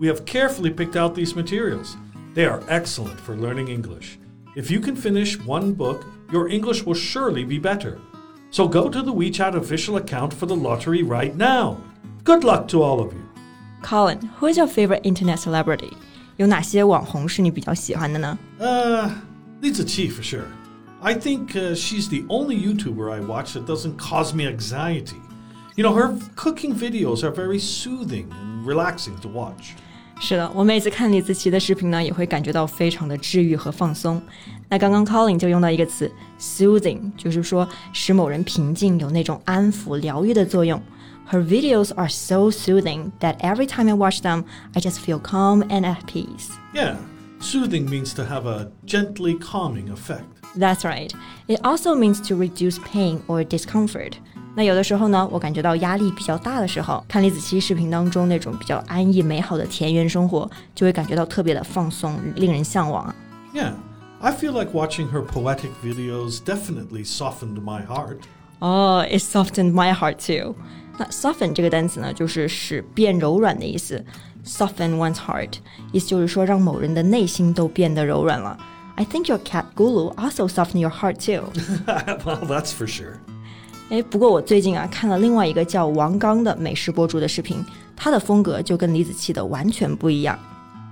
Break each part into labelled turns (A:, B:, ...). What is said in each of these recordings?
A: We have carefully picked out these materials. They are excellent for learning English. If you can finish one book, your English will surely be better. So go to the WeChat official account for the lottery right now. Good luck to all of you.
B: Colin, who is your favorite internet celebrity? 有哪些网红是你比较喜欢的呢
A: ？Uh, Li Ziqi for sure. I think uh, she's the only YouTuber I watch that doesn't cause me anxiety. You know, her cooking videos are very soothing and relaxing to watch.
B: 是的，我每次看李子柒的视频呢，也会感觉到非常的治愈和放松。那刚刚 Colin 就用到一个词 soothing，就是说使某人平静，有那种安抚、疗愈的作用。Her videos are so soothing that every time I watch them, I just feel calm and at peace.
A: Yeah, soothing means to have a gently calming effect.
B: That's right. It also means to reduce pain or discomfort. 那有的时候呢，我感觉到压力比较大的时候，看李子柒视频当中那种比较安逸美好的田园生活，就会感觉到特别的放松，令人向往啊。
A: Yeah, I feel like watching her poetic videos definitely softened my heart.
B: 哦、i t softened my heart too. 那 soften 这个单词呢，就是使变柔软的意思。Soften one's heart，意思就是说让某人的内心都变得柔软了。I think your cat Gulu also softened your heart too.
A: well, that's for sure.
B: 哎，不过我最近啊看了另外一个叫王刚的美食博主的视频，他的风格就跟李子柒的完全不一样。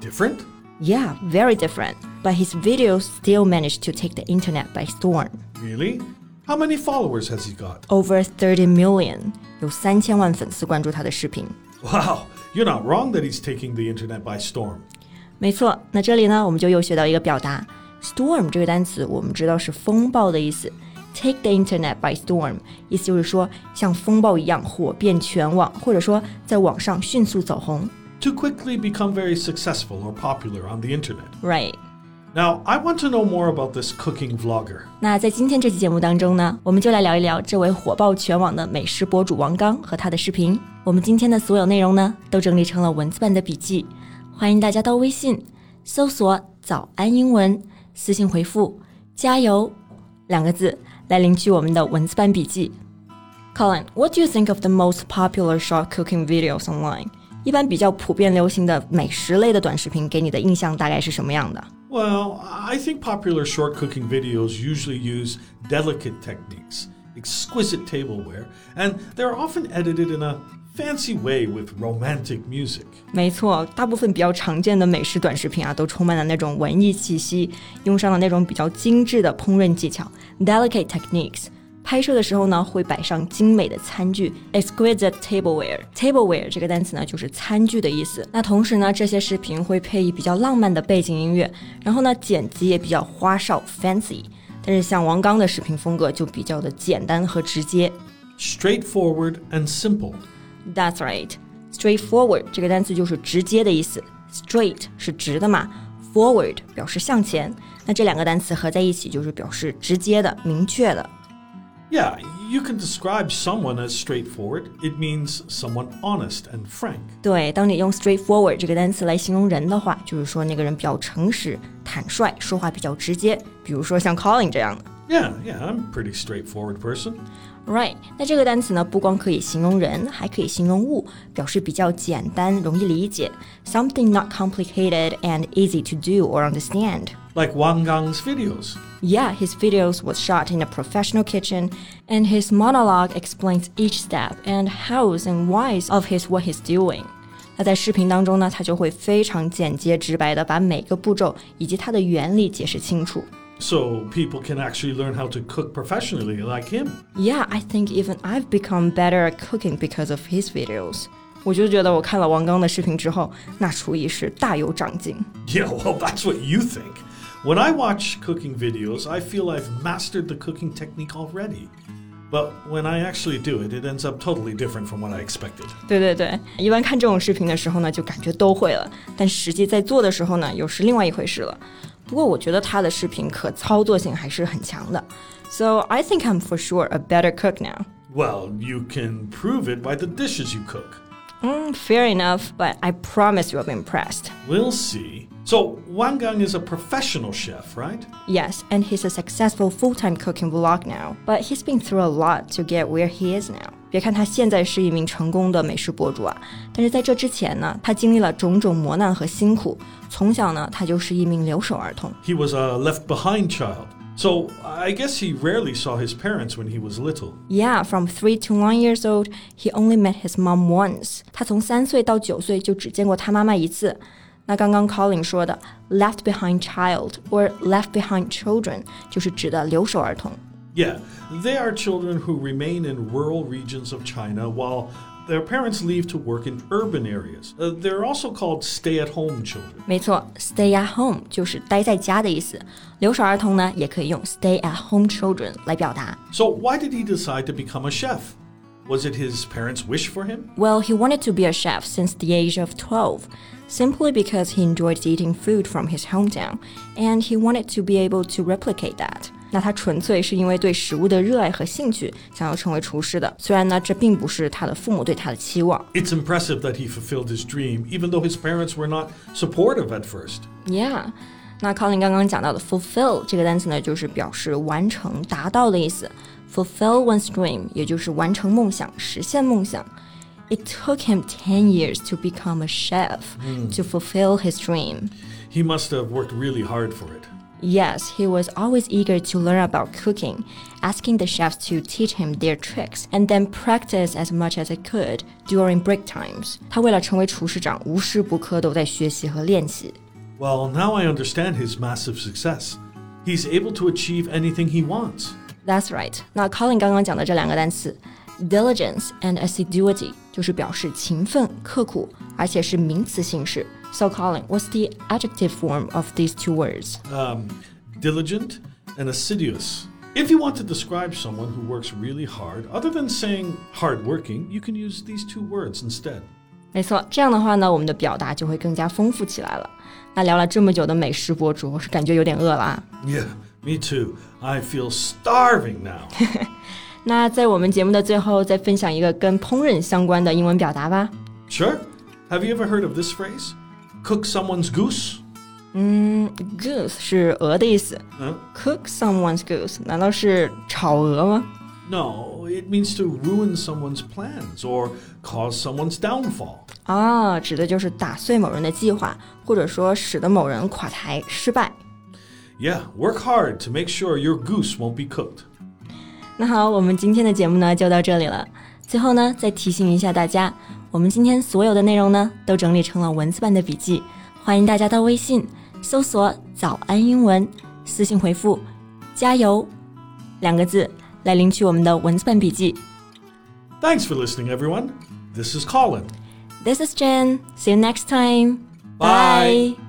A: Different?
B: Yeah, very different. But his videos still managed to take the internet by storm.
A: Really? How many followers has he got?
B: Over 30 million，有三千万粉丝关注他的视频。
A: Wow, you're not wrong that he's taking the internet by storm.
B: 没错，那这里呢，我们就又学到一个表达，storm 这个单词，我们知道是风暴的意思。 Take the internet by storm，意思就是说像风暴一样火遍全网，或者说在网上迅速走红。
A: To quickly become very successful or popular on the internet.
B: Right。
A: Now, I want to know more about this cooking vlogger.
B: 那在今天这期节目当中呢，我们就来聊一聊这位火爆全网的美食博主王刚和他的视频。我们今天的所有内容呢，都整理成了文字版的笔记，欢迎大家到微信搜索“早安英文”，私信回复“加油”两个字 来领取我们的文字版笔记。Colin, what do you think of the most popular short cooking videos online? 一般比较普遍流行的美食类的短视频，给你的印象大概是什么样的？
A: Well, I think popular short cooking videos usually use delicate techniques, exquisite tableware, and they're often edited in a fancy way with romantic music.
B: 没错，大部分比较常见的美食短视频啊，都充满了那种文艺气息，用上了那种比较精致的烹饪技巧 （delicate techniques）。拍摄的时候呢，会摆上精美的餐具 （exquisite tableware）。tableware 这个单词呢，就是餐具的意思。那同时呢，这些视频会配以比较浪漫的背景音乐，然后呢，剪辑也比较花哨 （fancy）。但是像王刚的视频风格就比较的简单和直接。
A: Straightforward and simple.
B: That's right. Straightforward 这个单词就是直接的意思。Straight 是直的嘛，forward 表示向前。那这两个单词合在一起就是表示直接的、明确的。
A: Yeah, you can describe someone as straightforward. It means someone honest and frank.
B: 对，当你用 straightforward 这个单词来形容人的话，就是说那个人比较诚实、坦率，说话比较直接。比如说像 Colin 这样的。
A: Yeah, yeah, I'm a pretty straightforward person.
B: Right，那这个单词呢，不光可以形容人，还可以形容物，表示比较简单、容易理解，something not complicated and easy to do or understand。
A: Like Wang Gang's videos.
B: Yeah, his videos was shot in a professional kitchen, and his monologue explains each step and hows and whys of his what he's doing. 那在视频当中呢，他就会非常简洁直白的把每个步骤以及它的原理解释清楚。
A: So people can actually learn how to cook professionally like him.
B: Yeah, I think even I've become better at cooking because of his videos. 我就觉得我看了王刚的视频之后，那厨艺是大有长进。
A: Yeah, well, that's what you think. When I watch cooking videos, I feel I've mastered the cooking technique already. But when I actually do it, it ends up totally different from what I expected.
B: 对对对，一般看这种视频的时候呢，就感觉都会了，但实际在做的时候呢，又是另外一回事了。 不过我觉得他的视频可操作性还是很强的。So I think I'm for sure a better cook now.
A: Well, you can prove it by the dishes you cook.
B: Mm, fair enough, but I promise you'll be impressed.
A: We'll see. So, Wang Gang is a professional chef, right?
B: Yes, and he's a successful full-time cooking vlog now, but he's been through a lot to get where he is now. 别看他现在是一名成功的美食博主啊，但是在这之前呢，他经历了种种磨难和辛苦。从小呢，他就是一名留守儿童。
A: He was a left behind child. So I guess he rarely saw his parents when he was little.
B: Yeah, from three to one years old, he only met his mom once. 他从三岁到九岁就只见过他妈妈一次。那刚刚 Colin 说的 left behind child or left behind children 就是指的留守儿童。
A: Yeah, they are children who remain in rural regions of China while their parents leave to work in urban areas. Uh, they're also called stay-at-home children.
B: 没错，stay at home 就是待在家的意思。留守儿童呢，也可以用 stay at home children 来表达。
A: So why did he decide to become a chef? Was it his parents' wish for him?
B: Well, he wanted to be a chef since the age of 12, simply because he enjoyed eating food from his hometown, and he wanted to be able to replicate that. 那他纯粹是因为对食物的热爱和兴趣，想要成为厨师的。虽然呢，这并不是他的父母对他的期望。
A: It's impressive that he fulfilled his dream, even though his parents were not supportive at first.
B: Yeah，那 Colin 刚刚讲到的 fulfill 这个单词呢，就是表示完成、达到的意思。Fulfill one's dream，也就是完成梦想、实现梦想。It took him ten years to become a chef to fulfill his dream.
A: He must have worked really hard for it.
B: Yes, he was always eager to learn about cooking, asking the chefs to teach him their tricks, and then practice as much as he could during break times. 他为了成为厨师长，无时不刻都在学习和练习。
A: Well, now I understand his massive success. He's able to achieve anything he wants.
B: That's right. 那 Colin 刚刚讲的这两个单词，diligence and assiduity 就是表示勤奋、刻苦，而且是名词形式。 So Colin, what's the adjective form of these two words?
A: Um, diligent and assiduous. If you want to describe someone who works really hard, other than saying hardworking, you can use these two words instead.
B: 没错，这样的话呢，我们的表达就会更加丰富起来了。那聊了这么久的美食博主，我是感觉有点饿了啊。
A: Yeah, me too. I feel starving now.
B: 那在我们节目的最后，再分享一个跟烹饪相关的英文表达吧。
A: sure? Have you ever heard of this phrase? Cook someone's goose?
B: Goose 是鹅的意思
A: 嗯，
B: cook someone's goose 难道是炒鹅吗？
A: No, it means to ruin someone's plans or cause someone's downfall.
B: 啊，指的就是打碎某人的计划，或者说使得某人垮台失败。
A: Yeah, work hard to make sure your goose won't be cooked.
B: 那好，我们今天的节目呢就到这里了。最后呢，再提醒一下大家， 我们今天所有的内容呢都整理成了文字版的笔记，欢迎大家到微信搜索“早安英文”，私信回复“加油”两个字来领取我们的文字版笔记。
A: Thanks for listening, everyone. This is Colin.
B: This is Jen. See you next time.
A: Bye.